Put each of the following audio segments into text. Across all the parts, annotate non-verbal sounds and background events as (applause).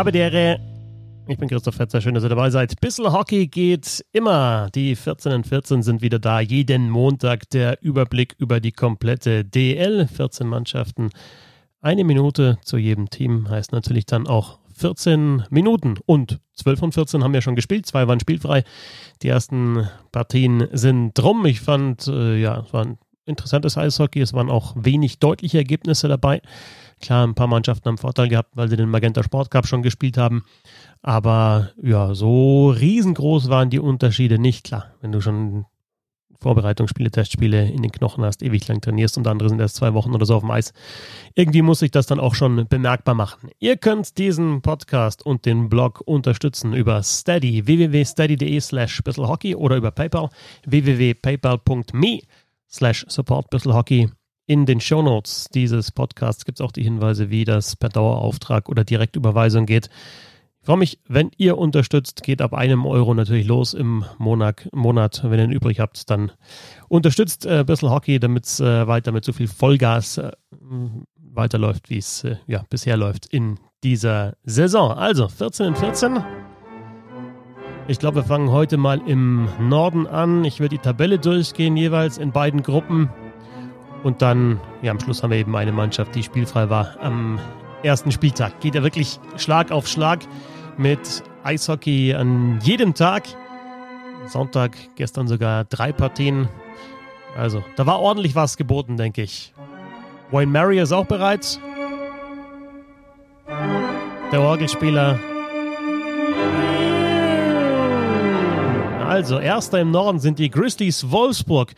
Habe die Ehre. Ich bin Christoph Fetzer, schön, dass ihr dabei seid. Bissl Hockey geht immer. Die 14 und 14 sind wieder da. Jeden Montag der Überblick über die komplette DL. 14 Mannschaften. Eine Minute zu jedem Team heißt natürlich dann auch 14 Minuten. Und 12 von 14 haben ja schon gespielt. Zwei waren spielfrei. Die ersten Partien sind drum. Ich fand, äh, ja, es war ein interessantes Eishockey. Es waren auch wenig deutliche Ergebnisse dabei. Klar, ein paar Mannschaften haben Vorteil gehabt, weil sie den Magenta Sport Cup schon gespielt haben. Aber ja, so riesengroß waren die Unterschiede nicht. Klar, wenn du schon Vorbereitungsspiele, Testspiele in den Knochen hast, ewig lang trainierst und andere sind erst zwei Wochen oder so auf dem Eis. Irgendwie muss ich das dann auch schon bemerkbar machen. Ihr könnt diesen Podcast und den Blog unterstützen über Steady, www.steady.de slash bisselhockey oder über PayPal, www.paypal.me slash support bisselhockey. In den Shownotes dieses Podcasts gibt es auch die Hinweise, wie das per Dauerauftrag oder Direktüberweisung geht. Ich freue mich, wenn ihr unterstützt. Geht ab einem Euro natürlich los im Monat. Monat. Wenn ihr ihn übrig habt, dann unterstützt äh, ein bisschen Hockey, damit es äh, weiter mit so viel Vollgas äh, weiterläuft, wie es äh, ja, bisher läuft in dieser Saison. Also 14 in 14. Ich glaube, wir fangen heute mal im Norden an. Ich werde die Tabelle durchgehen, jeweils in beiden Gruppen. Und dann, ja, am Schluss haben wir eben eine Mannschaft, die spielfrei war am ersten Spieltag. Geht ja wirklich Schlag auf Schlag mit Eishockey an jedem Tag. Sonntag, gestern sogar drei Partien. Also, da war ordentlich was geboten, denke ich. Wayne Mary ist auch bereit. Der Orgelspieler Also, erster im Norden sind die Grizzlies Wolfsburg.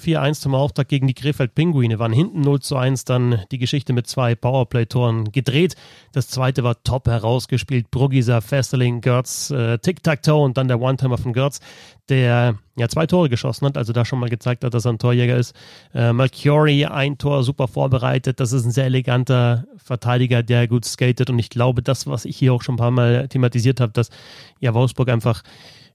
4-1 zum Auftakt gegen die Krefeld Pinguine. Waren hinten 0 zu 1, dann die Geschichte mit zwei Powerplay-Toren gedreht. Das zweite war top herausgespielt. Brugisa, Festerling, Götz, äh, Tic-Tac-Toe und dann der One-Timer von Götz, der ja zwei Tore geschossen hat, also da schon mal gezeigt hat, dass er ein Torjäger ist. Äh, Mercury, ein Tor, super vorbereitet. Das ist ein sehr eleganter Verteidiger, der gut skatet und ich glaube, das, was ich hier auch schon ein paar Mal thematisiert habe, dass ja Wolfsburg einfach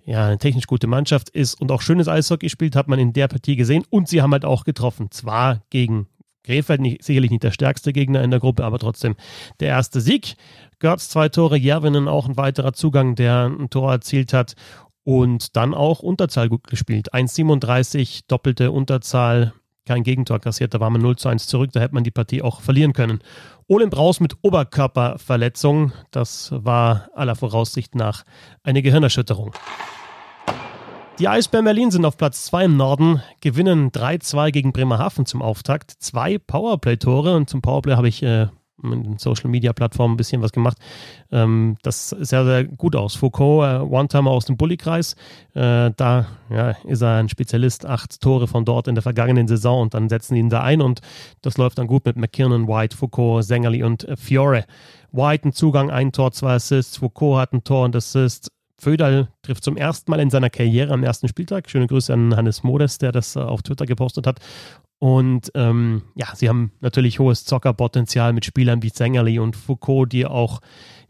ja, eine technisch gute Mannschaft ist und auch schönes Eishockey spielt, hat man in der Partie gesehen. Und sie haben halt auch getroffen. Zwar gegen Krefeld, nicht, sicherlich nicht der stärkste Gegner in der Gruppe, aber trotzdem der erste Sieg. Görz zwei Tore, Järvinen auch ein weiterer Zugang, der ein Tor erzielt hat. Und dann auch Unterzahl gut gespielt. 1,37, doppelte Unterzahl, kein Gegentor kassiert. Da war man 0 zu 1 zurück, da hätte man die Partie auch verlieren können. Olin Braus mit Oberkörperverletzung. Das war aller Voraussicht nach eine Gehirnerschütterung. Die Eisbären Berlin sind auf Platz 2 im Norden, gewinnen 3-2 gegen Bremerhaven zum Auftakt. Zwei Powerplay-Tore und zum Powerplay habe ich äh, in den Social Media Plattformen ein bisschen was gemacht. Ähm, das sah sehr, gut aus. Foucault, äh, One-Timer aus dem Bullykreis, äh, da ja, ist er ein Spezialist, acht Tore von dort in der vergangenen Saison und dann setzen ihn da ein und das läuft dann gut mit McKinnon, White, Foucault, Sängerli und äh, Fiore. White ein Zugang, ein Tor, zwei Assists, Foucault hat ein Tor und Assist. Föderl trifft zum ersten Mal in seiner Karriere am ersten Spieltag. Schöne Grüße an Hannes Modes, der das äh, auf Twitter gepostet hat. Und ähm, ja, sie haben natürlich hohes Zockerpotenzial mit Spielern wie Sängerli und Foucault, die auch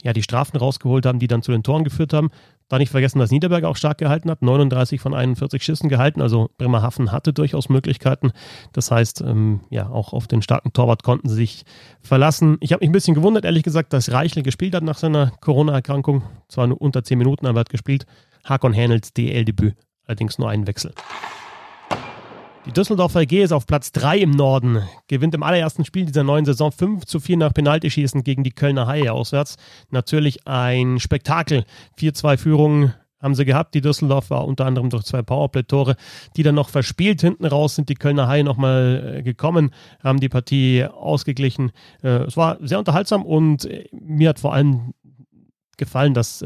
ja, die Strafen rausgeholt haben, die dann zu den Toren geführt haben. Da nicht vergessen, dass Niederberg auch stark gehalten hat, 39 von 41 Schüssen gehalten, also Bremerhaven hatte durchaus Möglichkeiten. Das heißt, ähm, ja, auch auf den starken Torwart konnten sie sich verlassen. Ich habe mich ein bisschen gewundert, ehrlich gesagt, dass Reichle gespielt hat nach seiner Corona-Erkrankung. Zwar nur unter 10 Minuten, aber er hat gespielt. Hakon Hänels DL-Debüt, allerdings nur einen Wechsel. Die Düsseldorfer EG ist auf Platz 3 im Norden, gewinnt im allerersten Spiel dieser neuen Saison 5 zu 4 nach Penaltyschießen gegen die Kölner Haie auswärts. Natürlich ein Spektakel. 4-2 Führung haben sie gehabt. Die Düsseldorfer unter anderem durch zwei Powerplay-Tore, die dann noch verspielt. Hinten raus sind die Kölner Haie nochmal äh, gekommen, haben die Partie ausgeglichen. Äh, es war sehr unterhaltsam und äh, mir hat vor allem gefallen, dass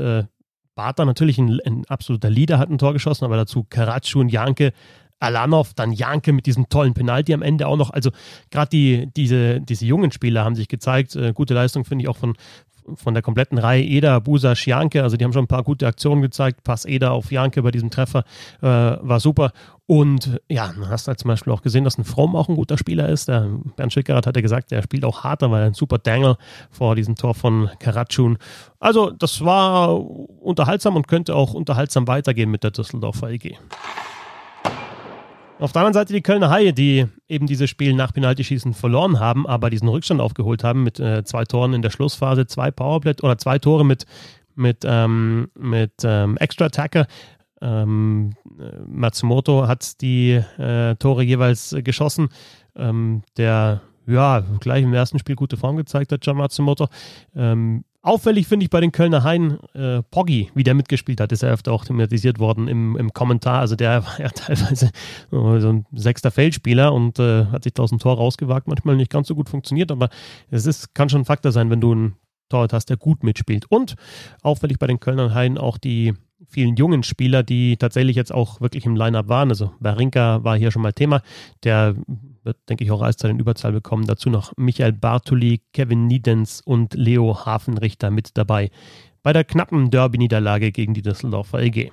Bartha natürlich ein, ein, absoluter Leader hat ein Tor geschossen, aber dazu Karatschu und Janke Alanov, dann Janke mit diesem tollen Penalty am Ende auch noch. Also gerade die, diese, diese jungen Spieler haben sich gezeigt. Äh, gute Leistung finde ich auch von, von der kompletten Reihe Eder, Busa, Janke. Also die haben schon ein paar gute Aktionen gezeigt. Pass Eder auf Janke bei diesem Treffer äh, war super. Und ja, hast du halt zum Beispiel auch gesehen, dass ein Fromm auch ein guter Spieler ist. Der Bernd Schickerath hat ja gesagt, der spielt auch harter, weil er ein super Dangle vor diesem Tor von Karatschun. Also das war unterhaltsam und könnte auch unterhaltsam weitergehen mit der Düsseldorfer EG. Auf der anderen Seite die Kölner Haie, die eben dieses Spiel nach Penaltyschießen verloren haben, aber diesen Rückstand aufgeholt haben mit äh, zwei Toren in der Schlussphase, zwei Powerplay oder zwei Tore mit, mit, ähm, mit ähm, Extra-Attacker. Ähm, Matsumoto hat die äh, Tore jeweils äh, geschossen. Ähm, der ja gleich im ersten Spiel gute Form gezeigt hat, John Matsumoto. Ähm, Auffällig finde ich bei den Kölner Haien äh, Poggi, wie der mitgespielt hat, ist ja öfter auch thematisiert worden im, im Kommentar. Also der (laughs) war ja teilweise so ein sechster Feldspieler und äh, hat sich da aus dem Tor rausgewagt. Manchmal nicht ganz so gut funktioniert, aber es ist, kann schon ein Faktor sein, wenn du einen Torwart hast, der gut mitspielt. Und auffällig bei den Kölner Haien auch die vielen jungen Spieler, die tatsächlich jetzt auch wirklich im Line-Up waren. Also Barinka war hier schon mal Thema. Der wird, denke ich, auch Eiszeit in Überzahl bekommen. Dazu noch Michael Bartoli, Kevin Niedens und Leo Hafenrichter mit dabei bei der knappen Derby-Niederlage gegen die Düsseldorfer EG.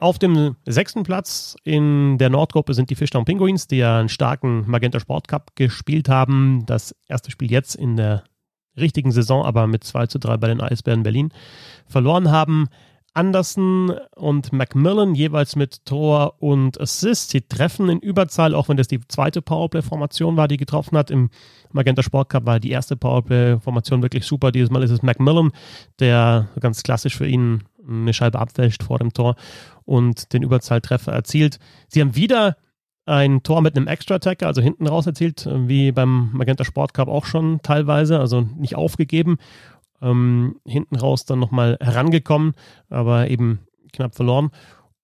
Auf dem sechsten Platz in der Nordgruppe sind die Fischtown Penguins, die ja einen starken Magenta Sport Cup gespielt haben. Das erste Spiel jetzt in der richtigen Saison, aber mit 2 zu 3 bei den Eisbären Berlin verloren haben. Anderson und Macmillan jeweils mit Tor und Assist. Sie treffen in Überzahl, auch wenn das die zweite Powerplay-Formation war, die getroffen hat. Im Magenta Sport Cup war die erste Powerplay-Formation wirklich super. Dieses Mal ist es Macmillan, der ganz klassisch für ihn eine Scheibe abwäscht vor dem Tor und den Überzahltreffer erzielt. Sie haben wieder ein Tor mit einem Extra-Attacker, also hinten raus erzielt, wie beim Magenta Sport Cup auch schon teilweise, also nicht aufgegeben ähm, hinten raus dann nochmal herangekommen, aber eben knapp verloren.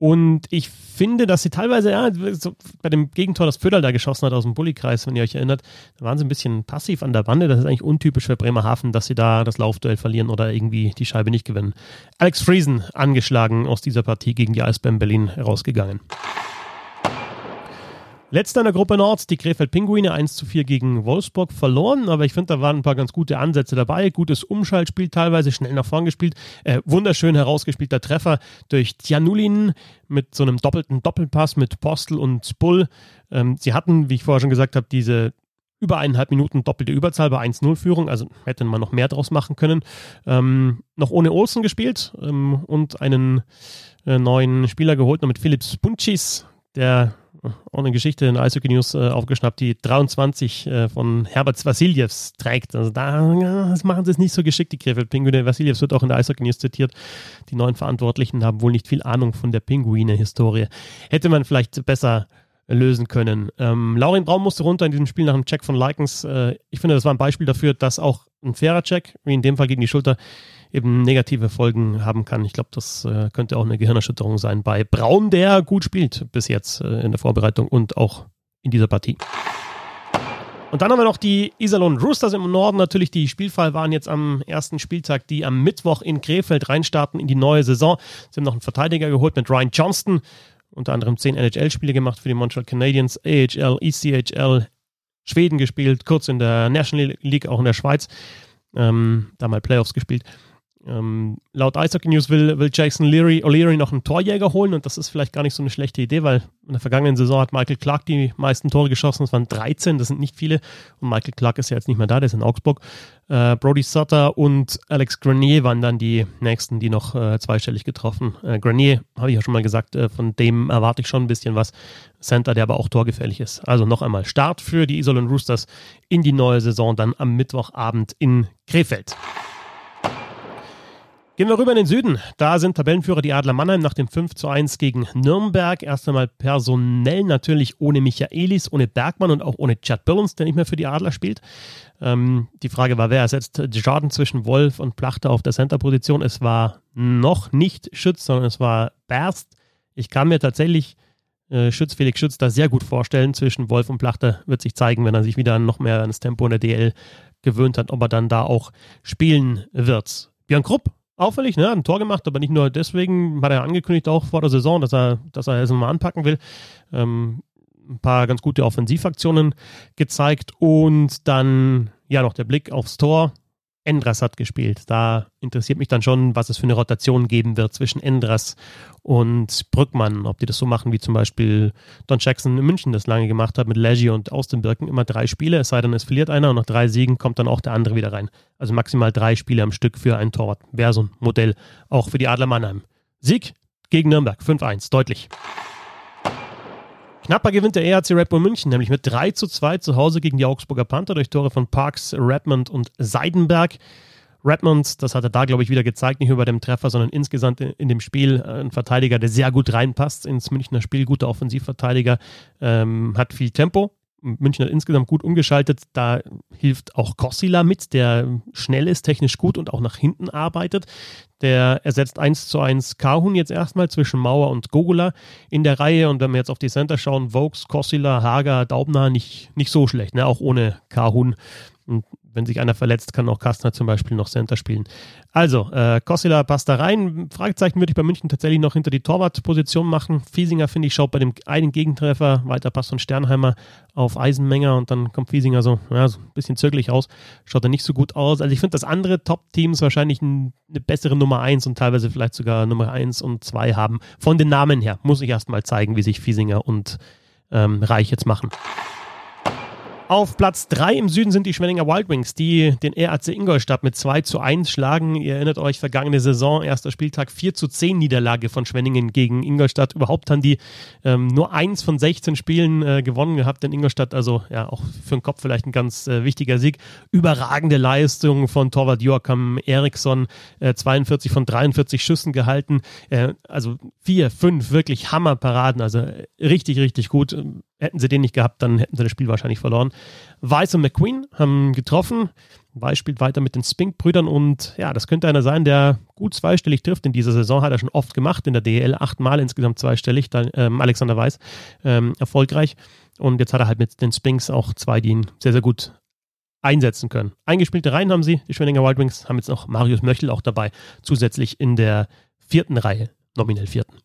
Und ich finde, dass sie teilweise, ja, so bei dem Gegentor, das Föderl da geschossen hat aus dem Bullykreis, wenn ihr euch erinnert, da waren sie ein bisschen passiv an der Bande. Das ist eigentlich untypisch für Bremerhaven, dass sie da das Laufduell verlieren oder irgendwie die Scheibe nicht gewinnen. Alex Friesen angeschlagen aus dieser Partie gegen die Eisbären Berlin herausgegangen. Letzter in der Gruppe Nord, die Krefeld Pinguine 1 zu 4 gegen Wolfsburg verloren, aber ich finde, da waren ein paar ganz gute Ansätze dabei. Gutes Umschaltspiel teilweise, schnell nach vorn gespielt. Äh, wunderschön herausgespielter Treffer durch Tjanulin mit so einem doppelten Doppelpass mit Postel und Bull. Ähm, sie hatten, wie ich vorher schon gesagt habe, diese über eineinhalb Minuten doppelte Überzahl bei 1-0-Führung, also hätte man noch mehr draus machen können. Ähm, noch ohne Olsen gespielt ähm, und einen äh, neuen Spieler geholt, noch mit Philips Bunchis, der auch eine Geschichte in Eishockey News äh, aufgeschnappt, die 23 äh, von Herbert Vasiljevs trägt. Also da ja, machen sie es nicht so geschickt, die Krefeld Pinguine. Vasiljevs wird auch in der Eishockey News zitiert. Die neuen Verantwortlichen haben wohl nicht viel Ahnung von der Pinguine-Historie. Hätte man vielleicht besser lösen können. Ähm, Laurin Braun musste runter in diesem Spiel nach einem Check von Likens. Äh, ich finde, das war ein Beispiel dafür, dass auch ein fairer Check, wie in dem Fall gegen die Schulter, eben negative Folgen haben kann. Ich glaube, das äh, könnte auch eine Gehirnerschütterung sein bei Braun, der gut spielt bis jetzt äh, in der Vorbereitung und auch in dieser Partie. Und dann haben wir noch die Iserlohn Roosters im Norden. Natürlich, die Spielfall waren jetzt am ersten Spieltag, die am Mittwoch in Krefeld reinstarten in die neue Saison. Sie haben noch einen Verteidiger geholt mit Ryan Johnston. Unter anderem zehn NHL-Spiele gemacht für die Montreal Canadiens, AHL, ECHL, Schweden gespielt, kurz in der National League, auch in der Schweiz. Ähm, da mal Playoffs gespielt. Ähm, laut Eishockey News will, will Jason Leary, O'Leary noch einen Torjäger holen und das ist vielleicht gar nicht so eine schlechte Idee, weil in der vergangenen Saison hat Michael Clark die meisten Tore geschossen. Das waren 13, das sind nicht viele. Und Michael Clark ist ja jetzt nicht mehr da, der ist in Augsburg. Äh, Brody Sutter und Alex Grenier waren dann die nächsten, die noch äh, zweistellig getroffen. Äh, Grenier, habe ich ja schon mal gesagt, äh, von dem erwarte ich schon ein bisschen was. Center, der aber auch torgefährlich ist. Also noch einmal Start für die Isolon Roosters in die neue Saison dann am Mittwochabend in Krefeld. Gehen wir rüber in den Süden. Da sind Tabellenführer die Adler Mannheim nach dem 5 zu 1 gegen Nürnberg. Erst einmal personell natürlich ohne Michaelis, ohne Bergmann und auch ohne Chad Billons, der nicht mehr für die Adler spielt. Ähm, die Frage war, wer ersetzt Jordan zwischen Wolf und Plachter auf der Center-Position? Es war noch nicht Schütz, sondern es war Berst. Ich kann mir tatsächlich äh, Schütz, Felix Schütz da sehr gut vorstellen. Zwischen Wolf und Plachter wird sich zeigen, wenn er sich wieder noch mehr ans Tempo in der DL gewöhnt hat, ob er dann da auch spielen wird. Björn Krupp auffällig, ne? Hat ein Tor gemacht, aber nicht nur deswegen, hat er angekündigt auch vor der Saison, dass er, dass er es mal anpacken will. Ähm, ein paar ganz gute Offensivaktionen gezeigt und dann ja noch der Blick aufs Tor. Endras hat gespielt. Da interessiert mich dann schon, was es für eine Rotation geben wird zwischen Endras und Brückmann. Ob die das so machen, wie zum Beispiel Don Jackson in München das lange gemacht hat mit Leggy und Austin Birken. Immer drei Spiele, es sei denn, es verliert einer und nach drei Siegen kommt dann auch der andere wieder rein. Also maximal drei Spiele am Stück für einen Torwart. Wäre so ein Modell auch für die Adler Mannheim. Sieg gegen Nürnberg, 5-1, deutlich. Knapper gewinnt der ERC Red Bull München, nämlich mit 3 zu 2 zu Hause gegen die Augsburger Panther durch Tore von Parks, Redmond und Seidenberg. Redmond, das hat er da, glaube ich, wieder gezeigt, nicht nur bei dem Treffer, sondern insgesamt in, dem Spiel ein Verteidiger, der sehr gut reinpasst ins Münchner Spiel, guter Offensivverteidiger, ähm, hat viel Tempo, München hat insgesamt gut umgeschaltet. Da hilft auch Kossila mit, der schnell ist, technisch gut und auch nach hinten arbeitet. Der ersetzt 1 zu 1 Kahun jetzt erstmal zwischen Mauer und Gogula in der Reihe. Und wenn wir jetzt auf die Center schauen, Vokes, Kossila, Hager, Daubner, nicht, nicht so schlecht, ne? auch ohne Kahun. Wenn sich einer verletzt, kann auch Kastner zum Beispiel noch Center spielen. Also, äh, Kossila passt da rein. Fragezeichen würde ich bei München tatsächlich noch hinter die Torwartposition machen. Fiesinger, finde ich, schaut bei dem einen Gegentreffer weiter Pass von Sternheimer auf Eisenmenger und dann kommt Fiesinger so, ja, so ein bisschen zögerlich aus. Schaut er nicht so gut aus. Also, ich finde, dass andere Top-Teams wahrscheinlich ein, eine bessere Nummer 1 und teilweise vielleicht sogar Nummer 1 und 2 haben. Von den Namen her muss ich erstmal zeigen, wie sich Fiesinger und ähm, Reich jetzt machen. Auf Platz 3 im Süden sind die Schwenninger Wild Wings, die den RAC Ingolstadt mit 2 zu 1 schlagen. Ihr erinnert euch, vergangene Saison, erster Spieltag 4 zu 10 Niederlage von Schwenningen gegen Ingolstadt. Überhaupt haben die ähm, nur eins von 16 Spielen äh, gewonnen gehabt in Ingolstadt. Also ja, auch für den Kopf vielleicht ein ganz äh, wichtiger Sieg. Überragende Leistung von Torwart Joachim Eriksson, äh, 42 von 43 Schüssen gehalten. Äh, also vier, fünf wirklich Hammerparaden. Also äh, richtig, richtig gut Hätten sie den nicht gehabt, dann hätten sie das Spiel wahrscheinlich verloren. Weiss und McQueen haben getroffen. Weiss spielt weiter mit den Spink-Brüdern und ja, das könnte einer sein, der gut zweistellig trifft in dieser Saison. Hat er schon oft gemacht in der DL, achtmal insgesamt zweistellig. Dann, ähm, Alexander Weiss ähm, erfolgreich. Und jetzt hat er halt mit den Spinks auch zwei, die ihn sehr, sehr gut einsetzen können. Eingespielte Reihen haben sie, die Schwenninger Wild Wings, haben jetzt noch Marius Möchel auch dabei, zusätzlich in der vierten Reihe, nominell vierten.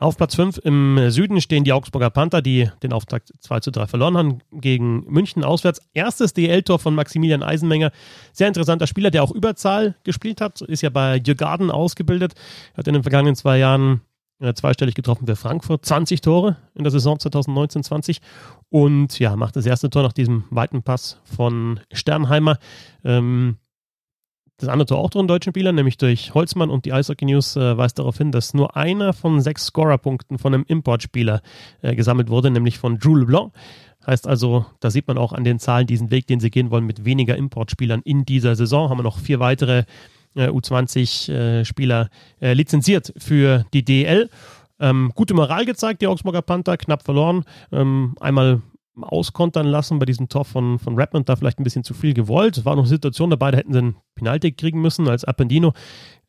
Auf Platz 5 im Süden stehen die Augsburger Panther, die den Auftakt 2 zu 3 verloren haben gegen München auswärts. Erstes DL-Tor von Maximilian Eisenmenger. Sehr interessanter Spieler, der auch Überzahl gespielt hat. Ist ja bei Jürgarden ausgebildet. Hat in den vergangenen zwei Jahren äh, zweistellig getroffen für Frankfurt. 20 Tore in der Saison 2019-20. Und ja, macht das erste Tor nach diesem weiten Pass von Sternheimer. Ähm, das andere Tor auch durch einen deutschen Spieler, nämlich durch Holzmann und die Eishockey News äh, weist darauf hin, dass nur einer von sechs Scorerpunkten von einem Importspieler äh, gesammelt wurde, nämlich von Jules Blanc. Heißt also, da sieht man auch an den Zahlen diesen Weg, den sie gehen wollen mit weniger Importspielern in dieser Saison. Haben wir noch vier weitere äh, U20-Spieler äh, lizenziert für die DL. Ähm, gute Moral gezeigt, die Augsburger Panther, knapp verloren. Ähm, einmal auskontern lassen bei diesem Tor von, von Redmond, da vielleicht ein bisschen zu viel gewollt. Es war noch eine Situation dabei, da hätten sie einen Penalty kriegen müssen, als Appendino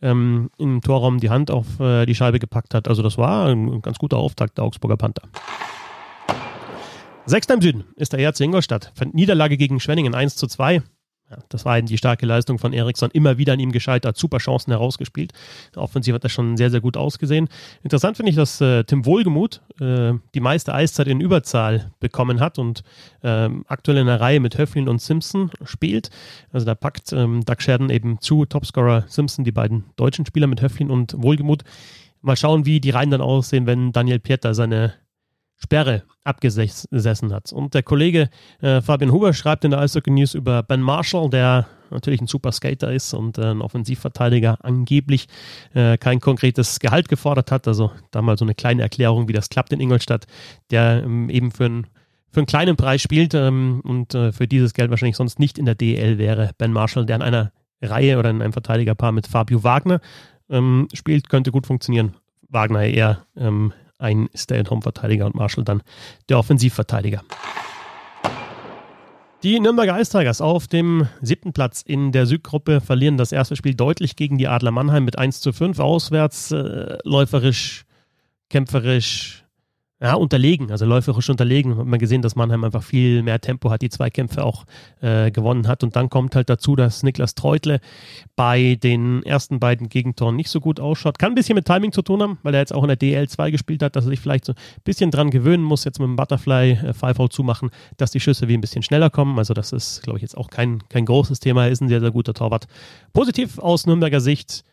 ähm, im Torraum die Hand auf äh, die Scheibe gepackt hat. Also das war ein, ganz guter Auftakt der Augsburger Panther. Sechster im Süden ist der ERC Ingolstadt. Niederlage gegen Schwenningen 1 zu 2. Ja, das war eben die starke Leistung von Eriksson. Immer wieder an ihm gescheitert, super Chancen herausgespielt. Offensiv hat das schon sehr, sehr gut ausgesehen. Interessant finde ich, dass äh, Tim Wohlgemuth äh, die meiste Eiszeit in Überzahl bekommen hat und äh, aktuell in der Reihe mit Höflin und Simpson spielt. Also da packt ähm, Doug Sheridan eben zu Topscorer Simpson, die beiden deutschen Spieler mit Höflin und Wohlgemuth. Mal schauen, wie die Reihen dann aussehen, wenn Daniel Pieter seine Sperre abgesessen hat. Und der Kollege äh, Fabian Huber schreibt in der Eishockey News über Ben Marshall, der natürlich ein super Skater ist und äh, ein Offensivverteidiger angeblich äh, kein konkretes Gehalt gefordert hat. Also da mal so eine kleine Erklärung, wie das klappt in Ingolstadt, der ähm, eben für, ein, für einen kleinen Preis spielt ähm, und äh, für dieses Geld wahrscheinlich sonst nicht in der DL wäre. Ben Marshall, der in einer Reihe oder in einem Verteidigerpaar mit Fabio Wagner ähm, spielt, könnte gut funktionieren. Wagner eher ähm, ein Stay-at-Home-Verteidiger und Marshall dann der Offensivverteidiger. Die Nürnberger Ice Tigers auf dem siebten Platz in der Südgruppe verlieren das erste Spiel deutlich gegen die Adler Mannheim mit 1 zu 5. Auswärts äh, läuferisch, kämpferisch, ja, unterlegen, also läuferisch unterlegen. Hat man gesehen, dass Mannheim einfach viel mehr Tempo hat, die Zweikämpfe auch äh, gewonnen hat. Und dann kommt halt dazu, dass Niklas Treutle bei den ersten beiden Gegentoren nicht so gut ausschaut. Kann ein bisschen mit Timing zu tun haben, weil er jetzt auch in der DL2 gespielt hat, dass er sich vielleicht so ein bisschen dran gewöhnen muss, jetzt mit dem Butterfly äh, Five Out zumachen, dass die Schüsse wie ein bisschen schneller kommen. Also das ist, glaube ich, jetzt auch kein, kein großes Thema. Er ist ein sehr, sehr guter Torwart. Positiv aus Nürnberger Sicht.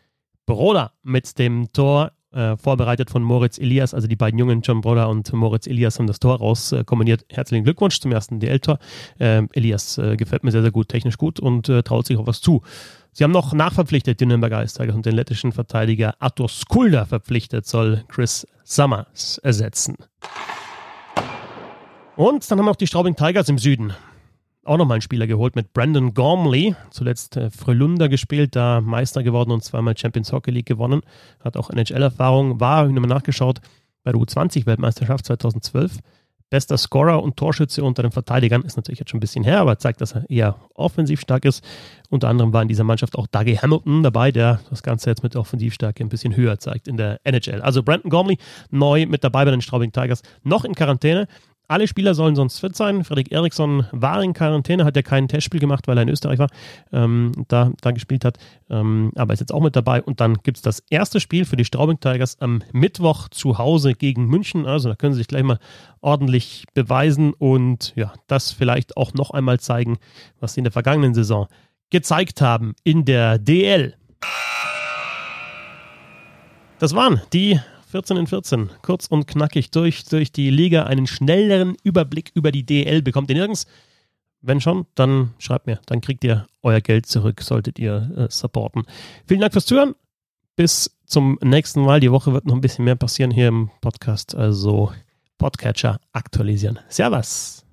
Broda mit dem Tor äh, vorbereitet von Moritz Elias, also die beiden Jungen, John Broder und Moritz Elias haben das Tor raus äh, kombiniert. Herzlichen Glückwunsch zum ersten DL-Tor. Ähm, Elias äh, gefällt mir sehr, sehr gut, technisch gut und äh, traut sich auch was zu. Sie haben noch nachverpflichtet, die Nürnberger Eistigers, und den lettischen Verteidiger Artur Skulda verpflichtet, soll Chris Summers ersetzen. Und dann haben wir auch die Straubing Tigers im Süden auch nochmal einen Spieler geholt mit Brandon Gormley. Zuletzt äh, Frölunda gespielt, da Meister geworden und zweimal Champions Hockey League gewonnen. Hat auch NHL-Erfahrung, war, ich nochmal nachgeschaut, bei der U20-Weltmeisterschaft 2012. Bester Scorer und Torschütze unter den Verteidigern ist natürlich jetzt schon ein bisschen her, aber zeigt, dass er eher offensiv stark ist. Unter anderem war in dieser Mannschaft auch Dougie Hamilton dabei, der das Ganze jetzt mit der Offensivstärke ein bisschen höher zeigt in der NHL. Also Brandon Gormley neu mit dabei bei den Straubing Tigers, noch in Quarantäne. Alle Spieler sollen sonst fit sein. Frederik Eriksson war in Quarantäne, hat ja kein Testspiel gemacht, weil er in Österreich war, ähm, da, da gespielt hat, ähm, aber ist jetzt auch mit dabei. Und dann gibt es das erste Spiel für die Straubing Tigers am Mittwoch zu Hause gegen München. Also da können sie sich gleich mal ordentlich beweisen und ja, das vielleicht auch noch einmal zeigen, was sie in der vergangenen Saison gezeigt haben in der DL. Das waren die 14 in 14, kurz und knackig durch, durch die Liga, einen schnelleren Überblick über die DL bekommt ihr nirgends. Wenn schon, dann schreibt mir, dann kriegt ihr euer Geld zurück, solltet ihr äh, supporten. Vielen Dank fürs Zuhören. Bis zum nächsten Mal. Die Woche wird noch ein bisschen mehr passieren hier im Podcast, also Podcatcher aktualisieren. Servus.